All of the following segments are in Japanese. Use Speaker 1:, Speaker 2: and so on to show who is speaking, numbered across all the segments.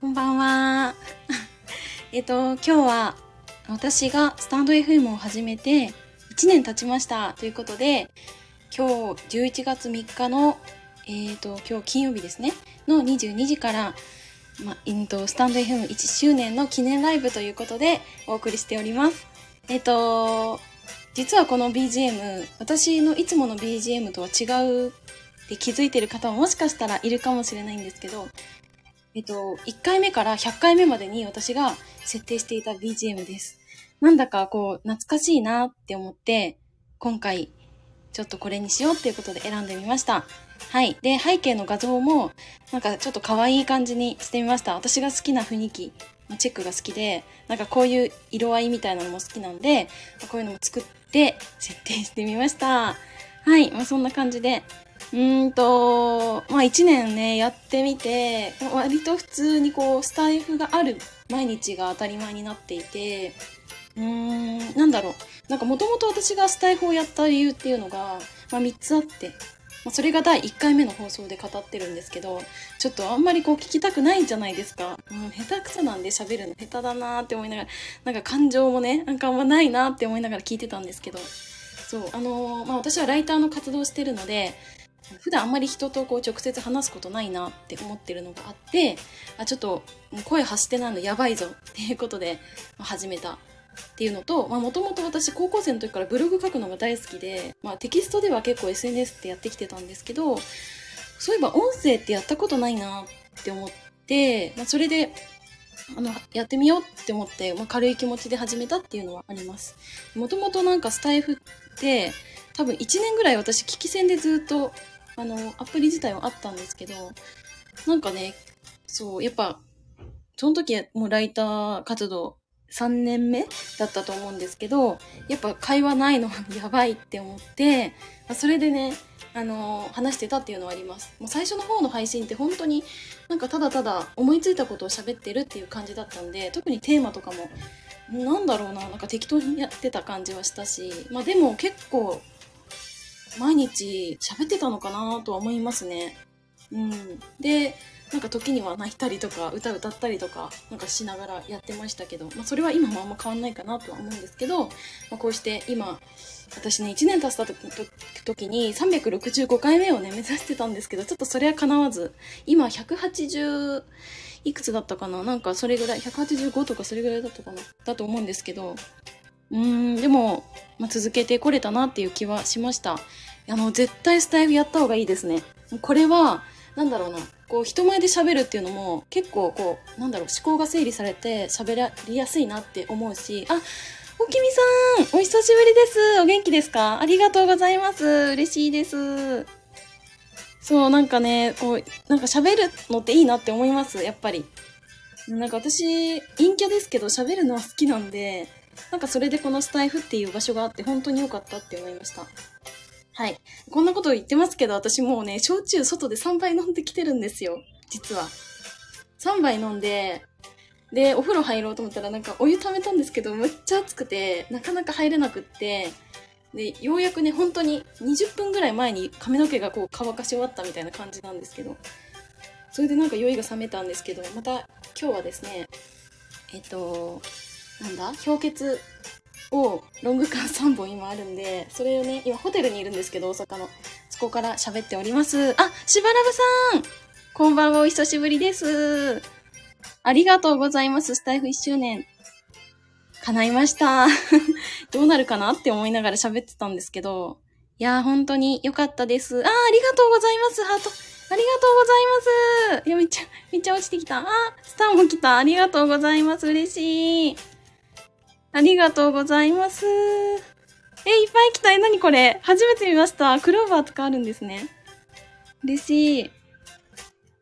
Speaker 1: こんばんは。えっと、今日は私がスタンド FM を始めて1年経ちましたということで、今日11月3日の、えっ、と、今日金曜日ですね、の22時から、ま、えっと、スタンド FM1 周年の記念ライブということでお送りしております。えっと、実はこの BGM、私のいつもの BGM とは違うって気づいてる方ももしかしたらいるかもしれないんですけど、えっと、1回目から100回目までに私が設定していた BGM です。なんだかこう、懐かしいなって思って、今回、ちょっとこれにしようっていうことで選んでみました。はい。で、背景の画像も、なんかちょっと可愛い感じにしてみました。私が好きな雰囲気、まあチェックが好きで、なんかこういう色合いみたいなのも好きなんで、こういうのも作って設定してみました。はい。まあそんな感じで、うんと、まあ一年ね、やってみて、割と普通にこう、スタイフがある毎日が当たり前になっていて、うーん、なんだろう。なんかもともと私がスタイフをやった理由っていうのが、まあ3つあって、まあ、それが第1回目の放送で語ってるんですけど、ちょっとあんまりこう聞きたくないんじゃないですか。もう下手くそなんで喋るの下手だなーって思いながら、なんか感情もね、なんかあんまないなーって思いながら聞いてたんですけど、そう、あのーまあ私はライターの活動してるので、普段あんまり人とこう直接話すことないなって思ってるのがあって、あ、ちょっと声発してないのやばいぞっていうことで始めたっていうのと、もともと私高校生の時からブログ書くのが大好きで、まあテキストでは結構 SNS ってやってきてたんですけど、そういえば音声ってやったことないなって思って、まあそれで、あの、やってみようって思って、まあ軽い気持ちで始めたっていうのはあります。もともとなんかスタイフって、多分1年ぐらい私聞き戦でずっとあの、アプリ自体はあったんですけど、なんかね、そう、やっぱ、その時はもうライター活動3年目だったと思うんですけど、やっぱ会話ないの やばいって思って、まそれでね、あの、話してたっていうのはあります。もう最初の方の配信って本当になんかただただ思いついたことを喋ってるっていう感じだったんで、特にテーマとかも、なんだろうな、なんか適当にやってた感じはしたし、まあでも結構、毎日喋ってたのかなとは思いますね。うん。で、なんか時には泣いたりとか、歌歌ったりとか、なんかしながらやってましたけど、まあそれは今もあんま変わんないかなとは思うんですけど、まあこうして今、私ね、1年経った時に365回目をね、目指してたんですけど、ちょっとそれは叶わず、今180、いくつだったかな？なんかそれぐらい、185とかそれぐらいだったかな？だと思うんですけど、うん、でも、まあ、続けてこれたなっていう気はしました。あの、絶対スタイフやった方がいいですね。これは、なんだろうな、こう、人前で喋るっていうのも、結構こう、なんだろう、思考が整理されて喋りやすいなって思うし、あ、おきみさん、お久しぶりです。お元気ですか？ありがとうございます。嬉しいです。そう、なんかね、こう、なんか喋るのっていいなって思います、やっぱり。なんか私、陰キャですけど喋るのは好きなんで、なんかそれでこのスタイフっていう場所があって本当に良かったって思いました。はい。こんなこと言ってますけど、私もうね、焼酎外で3杯飲んできてるんですよ。実は。3杯飲んで、で、お風呂入ろうと思ったらなんかお湯溜めたんですけど、めっちゃ暑くて、なかなか入れなくって、で、ようやくね、本当に20分ぐらい前に髪の毛がこう乾かし終わったみたいな感じなんですけど、それでなんか酔いが冷めたんですけど、また今日はですね、えっと、なんだ？氷結をロング缶3本今あるんで、それをね、今ホテルにいるんですけど、大阪の。そこから喋っております。あ、しばらぶさんこんばんは、お久しぶりです。ありがとうございます、スタイフ1周年。叶いました。どうなるかなって思いながら喋ってたんですけど、いやー、本当に良かったです。あー、ありがとうございます、ハート。ありがとうございます。いや、めっちゃ、めっちゃ落ちてきた。あ、スターも来た。ありがとうございます。嬉しい。ありがとうございます。え、いっぱい来た。え、なにこれ初めて見ました。クローバーとかあるんですね。嬉しい。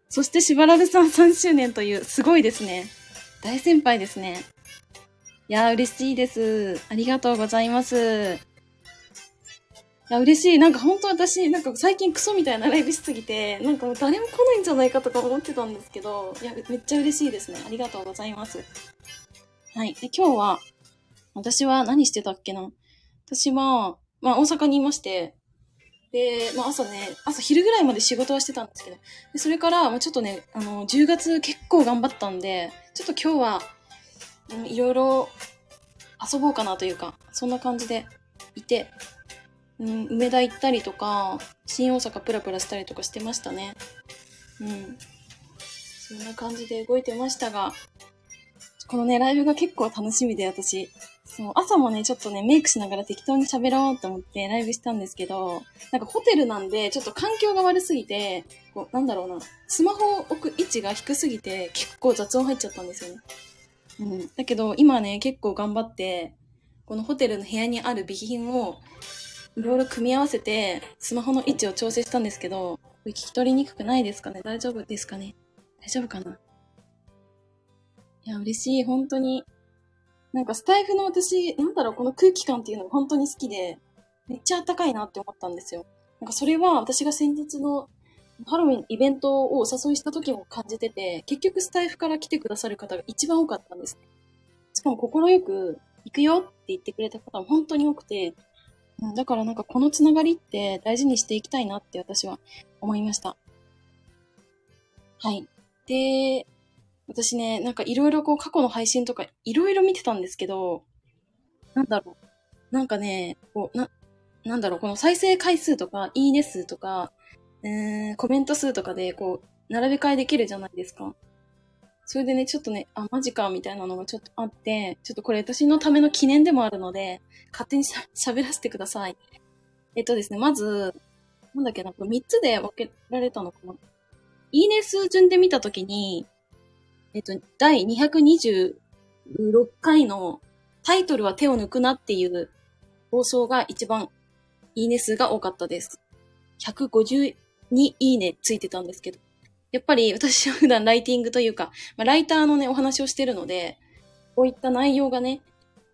Speaker 1: そして、しばらぶさん3周年という、すごいですね。大先輩ですね。いやー、嬉しいです。ありがとうございます。いや、嬉しい。なんか本当私、なんか最近クソみたいなライブしすぎて、なんかもう誰も来ないんじゃないかとか思ってたんですけど、いや、めっちゃ嬉しいですね。ありがとうございます。はい。で、今日は、私は何してたっけな私は、まあ大阪にいまして、で、まあ朝ね、朝昼ぐらいまで仕事はしてたんですけど、でそれから、まあちょっとね、あの、10月結構頑張ったんで、ちょっと今日は、ん、いろいろ遊ぼうかなというか、そんな感じでいて、うん、梅田行ったりとか、新大阪プラプラしたりとかしてましたね。うん。そんな感じで動いてましたが、このね、ライブが結構楽しみで、私。そう、朝もね、ちょっとね、メイクしながら適当に喋ろうと思ってライブしたんですけど、なんかホテルなんで、ちょっと環境が悪すぎて、こう、なんだろうな、スマホを置く位置が低すぎて、結構雑音入っちゃったんですよね。うん。だけど、今ね、結構頑張って、このホテルの部屋にある備品を、いろいろ組み合わせて、スマホの位置を調整したんですけど、これ聞き取りにくくないですかね？大丈夫ですかね？大丈夫かな？いや、嬉しい、本当に。なんかスタイフの私、なんだろう、この空気感っていうのが本当に好きで、めっちゃ暖かいなって思ったんですよ。なんかそれは私が先日のハロウィンイベントをお誘いした時も感じてて、結局スタイフから来てくださる方が一番多かったんです。しかも心よく、行くよって言ってくれた方も本当に多くて、うんだからなんかこのつながりって大事にしていきたいなって私は思いました。はい。で、私ね、なんかいろいろこう過去の配信とかいろいろ見てたんですけど、なんだろう。なんかね、こう、な、なんだろう、この再生回数とか、いいね数とか、えー、コメント数とかでこう、並べ替えできるじゃないですか。それでね、ちょっとね、あ、マジか、みたいなのがちょっとあって、ちょっとこれ私のための記念でもあるので、勝手にしゃ喋らせてください。えっとですね、まず、なんだっけな、これ3つで分けられたのかな。いいね数順で見たときに、えっと、第226回のタイトルは手を抜くなっていう放送が一番いいね数が多かったです。152いいねついてたんですけど。やっぱり私は普段ライティングというか、まあ、ライターのね、お話をしてるので、こういった内容がね、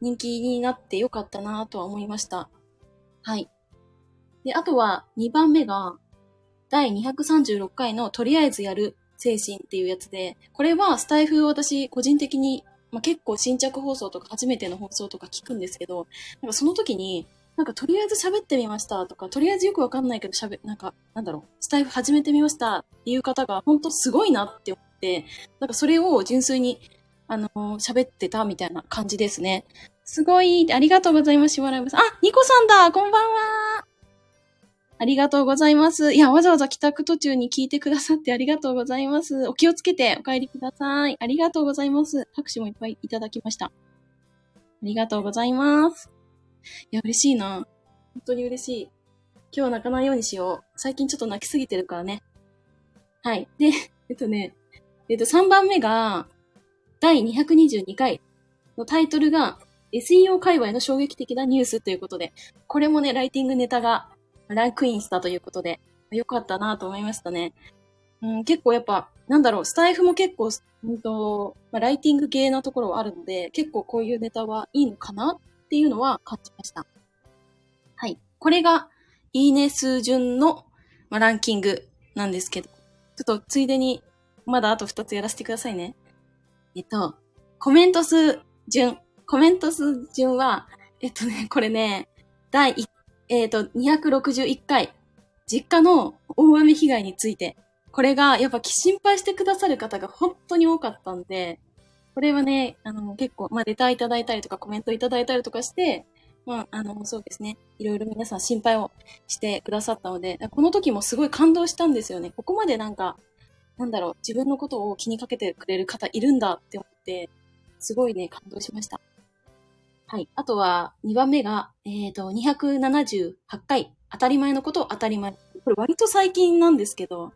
Speaker 1: 人気になってよかったなとは思いました。はい。で、あとは2番目が、第236回のとりあえずやる精神っていうやつで、これはスタイフを私個人的に、まあ、結構新着放送とか初めての放送とか聞くんですけど、なんかその時に、なんかとりあえず喋ってみましたとか、とりあえずよくわかんないけど喋、なんか、なんだろう、スタイフ始めてみましたっていう方が本当すごいなって思って、なんかそれを純粋に、あの喋ってたみたいな感じですね。すごい、ありがとうございます、しばらくさん。あ、ニコさんだこんばんはありがとうございます。いや、わざわざ帰宅途中に聞いてくださってありがとうございます。お気をつけてお帰りください。ありがとうございます。拍手もいっぱいいただきました。ありがとうございます。いや、嬉しいな。本当に嬉しい。今日は泣かないようにしよう。最近ちょっと泣きすぎてるからね。はい。で、えっとね、えっと、3番目が、第222回のタイトルが、SEO 界隈の衝撃的なニュースということで、これもね、ライティングネタがランクインしたということで、よかったなと思いましたね。うん、結構やっぱ、なんだろう、スタイフも結構、うんと、まあ、ライティング系なところはあるので、結構こういうネタはいいのかなっていうのは感じました。はい。これが、いいね数順の、まあ、ランキングなんですけど、ちょっとついでに、まだあと2つやらせてくださいね。えっと、コメント数順。コメント数順は、えっとね、これね、第、えっと、261回、実家の大雨被害について、これが、やっぱ心配してくださる方が本当に多かったんで、これはね、あの、結構、まあ、レタいただいたりとか、コメントいただいたりとかして、まあ、あの、そうですね。いろいろ皆さん心配をしてくださったので、この時もすごい感動したんですよね。ここまでなんか、なんだろう、自分のことを気にかけてくれる方いるんだって思って、すごいね、感動しました。はい。あとは、2番目が、えっ、と、278回、当たり前のことを当たり前。これ割と最近なんですけど、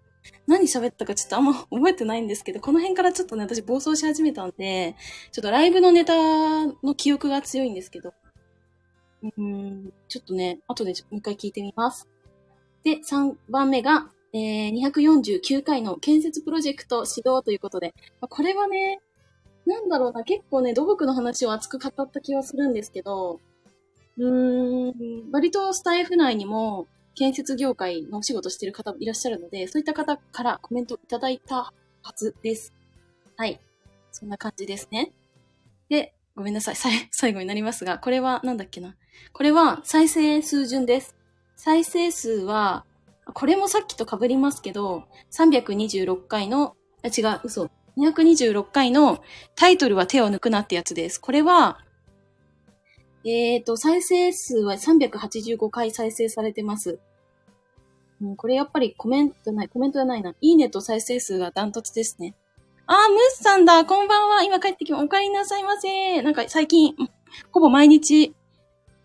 Speaker 1: 何喋ったかちょっとあんま覚えてないんですけど、この辺からちょっとね、私暴走し始めたんで、ちょっとライブのネタの記憶が強いんですけど、うん、ちょっとね、後でもう一回聞いてみます。で、3番目が、えー、249回の建設プロジェクト指導ということで、これはね、なんだろうな、結構ね、土木の話を熱く語った気はするんですけど、うーん、割とスタイフ内にも建設業界のお仕事してる方もいらっしゃるので、そういった方からコメントいただいたはずです。はい。そんな感じですね。で、ごめんなさい。さい 最後になりますが、これはなんだっけな。これは再生数順です。再生数は、これもさっきと被りますけど、326回の、あ、違う、嘘。226回のタイトルは手を抜くなってやつです。これは、えっ、ー、と、再生数は385回再生されてます。うん、これやっぱりコメントない、コメントじゃないな。いいねと再生数がダントツですね。あー、ムスさんだこんばんは今帰ってきま、お帰りなさいませなんか最近、ほぼ毎日、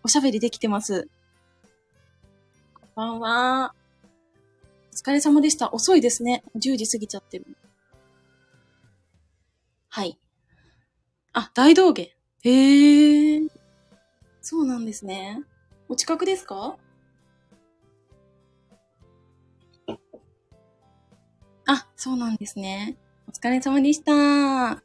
Speaker 1: おしゃべりできてます。こんばんは。お疲れ様でした。遅いですね。10時過ぎちゃってる。はい。あ、大道芸。へえ。そうなんですね。お近くですか？あ、そうなんですね。お疲れ様でした。は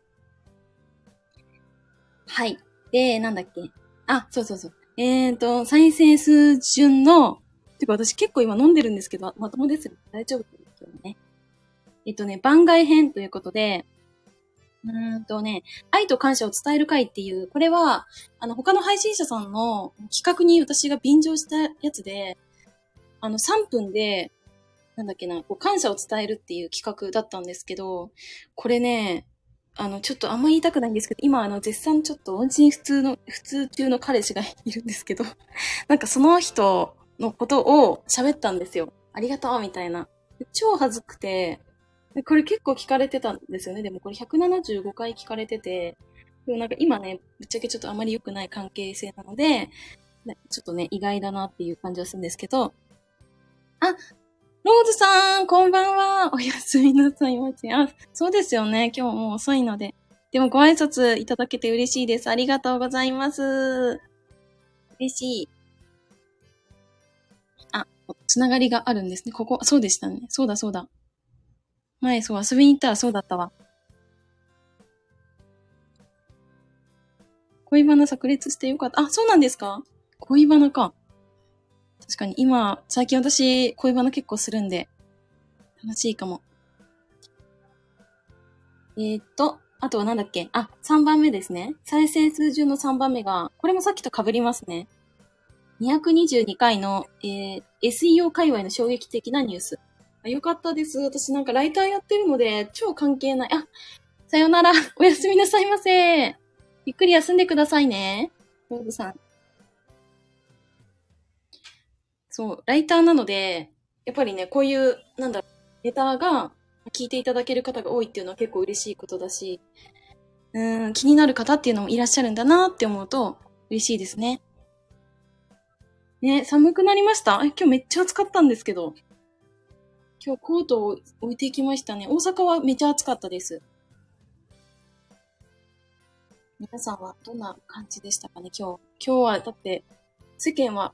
Speaker 1: い。で、なんだっけ？あ、そうそうそう。えーと、再生数順の、てか私結構今飲んでるんですけど、まともです。大丈夫ですよね。えっとね、番外編ということで、うんとね、愛と感謝を伝える会っていう、これは、あの、他の配信者さんの企画に私が便乗したやつで、あの、3分で、なんだっけな、こう感謝を伝えるっていう企画だったんですけど、これね、あの、ちょっとあんま言いたくないんですけど、今あの、絶賛ちょっと音信普通の、普通中の彼氏がいるんですけど、なんかその人のことを喋ったんですよ。ありがとうみたいな。超恥ずくて、これ結構聞かれてたんですよね。でもこれ175回聞かれてて、でもなんか今ね、ぶっちゃけちょっとあまり良くない関係性なので、ちょっとね、意外だなっていう感じはするんですけど、あ、ローズさん、こんばんは。おやすみなさいませ。あ、そうですよね。今日もう遅いので。でもご挨拶いただけて嬉しいです。ありがとうございます。嬉しい。あ、つながりがあるんですね。ここ、そうでしたね。そうだそうだ。前、そう、遊びに行ったらそうだったわ。恋バナ炸裂してよかった。あ、そうなんですか？恋バナか。確かに今、最近私、恋バナ結構するんで、楽しいかも。えー、っと、あとはなんだっけ？あ、3番目ですね。再生数順の3番目が、これもさっきと被りますね。222回の、えー、SEO 界隈の衝撃的なニュース。あよかったです。私なんかライターやってるので、超関係ない。あ、さよなら。おやすみなさいませ。ゆっくり休んでくださいね。ローブさん。そう、ライターなので、やっぱりね、こういう、なんだろう、ネタが聞いていただける方が多いっていうのは結構嬉しいことだし、うん、気になる方っていうのもいらっしゃるんだなって思うと嬉しいですね。ね、寒くなりました？今日めっちゃ暑かったんですけど。今日コートを置いていきましたね。大阪はめちゃ暑かったです。皆さんはどんな感じでしたかね？今日。今日はだって世間は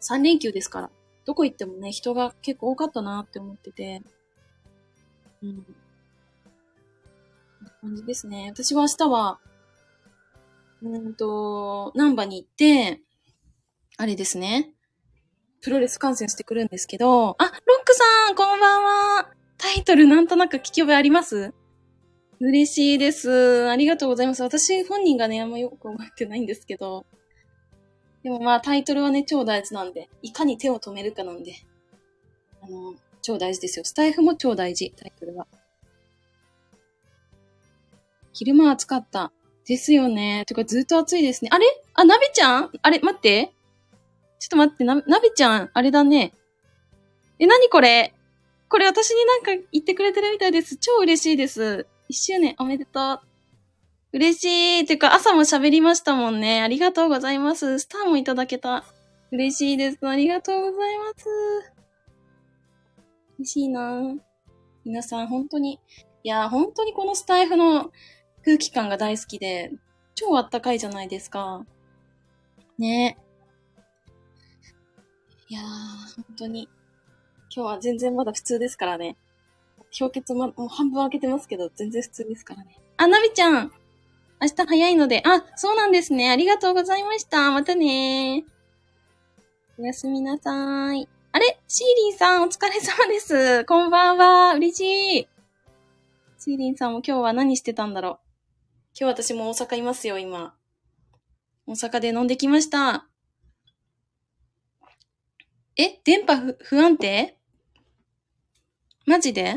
Speaker 1: 3連休ですから、どこ行ってもね、人が結構多かったなって思ってて、うん。感じですね。私は明日は、うんと、ナンバに行って、あれですね。プロレス観戦してくるんですけど、あ、ロックさん、こんばんは。タイトルなんとなく聞き覚えあります？嬉しいです。ありがとうございます。私本人がね、あんまよく覚えてないんですけど、でもまあタイトルはね、超大事なんで、いかに手を止めるかなんで、あの、超大事ですよ。スタイフも超大事、タイトルは。昼間暑かった。ですよね。てかずっと暑いですね。あれ？あ、なべちゃん？あれ待って。ちょっと待って、な、なべちゃん、あれだね。え、なにこれ？これ私になんか言ってくれてるみたいです。超嬉しいです。一周年おめでとう。嬉しい。てか、朝も喋りましたもんね。ありがとうございます。スターもいただけた。嬉しいです。ありがとうございます。嬉しいな皆さん、本当に、いや、本当にこのスタイフの空気感が大好きで、超あったかいじゃないですか。ねいやー、本当に。今日は全然まだ普通ですからね。氷結ももう半分開けてますけど、全然普通ですからね。あ、なびちゃん明日早いので、あ、そうなんですね。ありがとうございました。またねおやすみなさーい。あれ？シーリンさん、お疲れ様です。こんばんは。嬉しい。シーリンさんも今日は何してたんだろう。今日私も大阪いますよ、今。大阪で飲んできました。え？電波不安定？マジで？